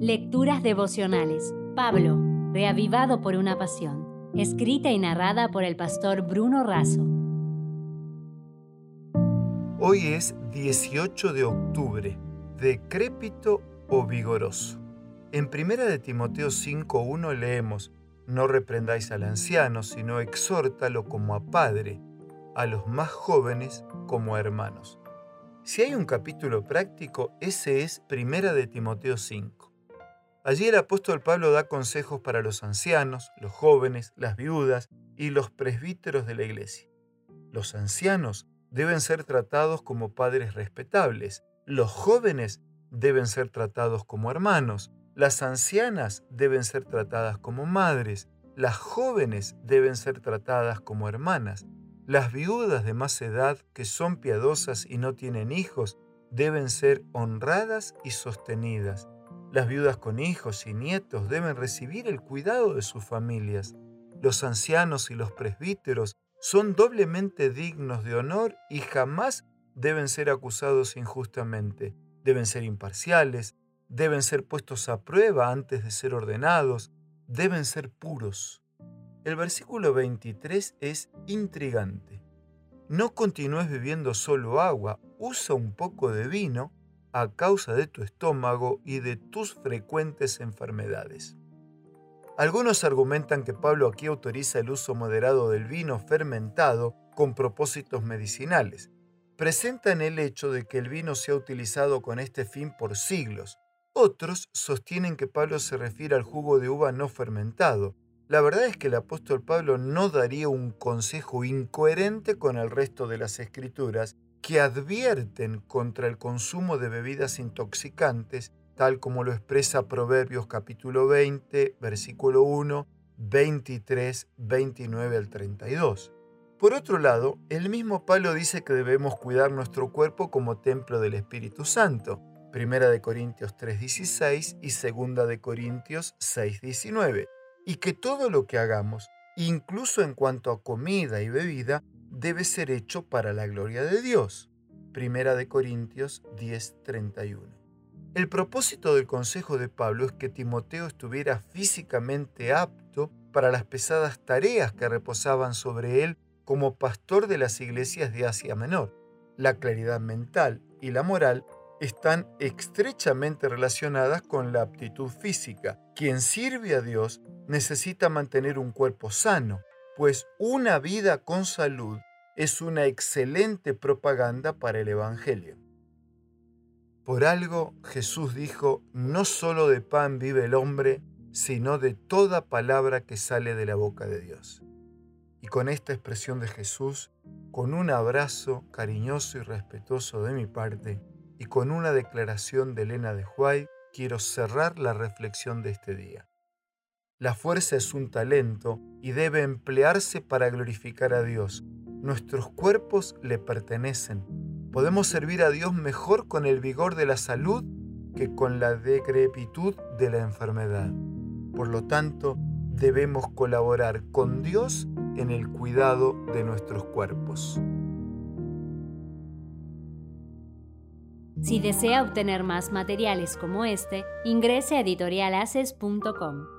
Lecturas devocionales. Pablo, reavivado por una pasión. Escrita y narrada por el pastor Bruno Razo. Hoy es 18 de octubre, decrépito o vigoroso. En 1 de Timoteo 5.1 leemos, no reprendáis al anciano, sino exhórtalo como a padre, a los más jóvenes como a hermanos. Si hay un capítulo práctico, ese es 1 de Timoteo 5. Allí el apóstol Pablo da consejos para los ancianos, los jóvenes, las viudas y los presbíteros de la iglesia. Los ancianos deben ser tratados como padres respetables, los jóvenes deben ser tratados como hermanos, las ancianas deben ser tratadas como madres, las jóvenes deben ser tratadas como hermanas, las viudas de más edad que son piadosas y no tienen hijos deben ser honradas y sostenidas. Las viudas con hijos y nietos deben recibir el cuidado de sus familias. Los ancianos y los presbíteros son doblemente dignos de honor y jamás deben ser acusados injustamente. Deben ser imparciales, deben ser puestos a prueba antes de ser ordenados, deben ser puros. El versículo 23 es intrigante. No continúes bebiendo solo agua, usa un poco de vino a causa de tu estómago y de tus frecuentes enfermedades. Algunos argumentan que Pablo aquí autoriza el uso moderado del vino fermentado con propósitos medicinales. Presentan el hecho de que el vino se ha utilizado con este fin por siglos. Otros sostienen que Pablo se refiere al jugo de uva no fermentado, la verdad es que el apóstol Pablo no daría un consejo incoherente con el resto de las escrituras que advierten contra el consumo de bebidas intoxicantes, tal como lo expresa Proverbios capítulo 20, versículo 1, 23, 29 al 32. Por otro lado, el mismo Pablo dice que debemos cuidar nuestro cuerpo como templo del Espíritu Santo, Primera de Corintios 3:16 y Segunda de Corintios 6:19 y que todo lo que hagamos, incluso en cuanto a comida y bebida, debe ser hecho para la gloria de Dios. Primera de Corintios 10:31. El propósito del consejo de Pablo es que Timoteo estuviera físicamente apto para las pesadas tareas que reposaban sobre él como pastor de las iglesias de Asia Menor. La claridad mental y la moral están estrechamente relacionadas con la aptitud física. Quien sirve a Dios necesita mantener un cuerpo sano, pues una vida con salud es una excelente propaganda para el Evangelio. Por algo Jesús dijo, no solo de pan vive el hombre, sino de toda palabra que sale de la boca de Dios. Y con esta expresión de Jesús, con un abrazo cariñoso y respetuoso de mi parte, y con una declaración de Elena de Huay, quiero cerrar la reflexión de este día. La fuerza es un talento y debe emplearse para glorificar a Dios. Nuestros cuerpos le pertenecen. Podemos servir a Dios mejor con el vigor de la salud que con la decrepitud de la enfermedad. Por lo tanto, debemos colaborar con Dios en el cuidado de nuestros cuerpos. Si desea obtener más materiales como este, ingrese a editorialaces.com.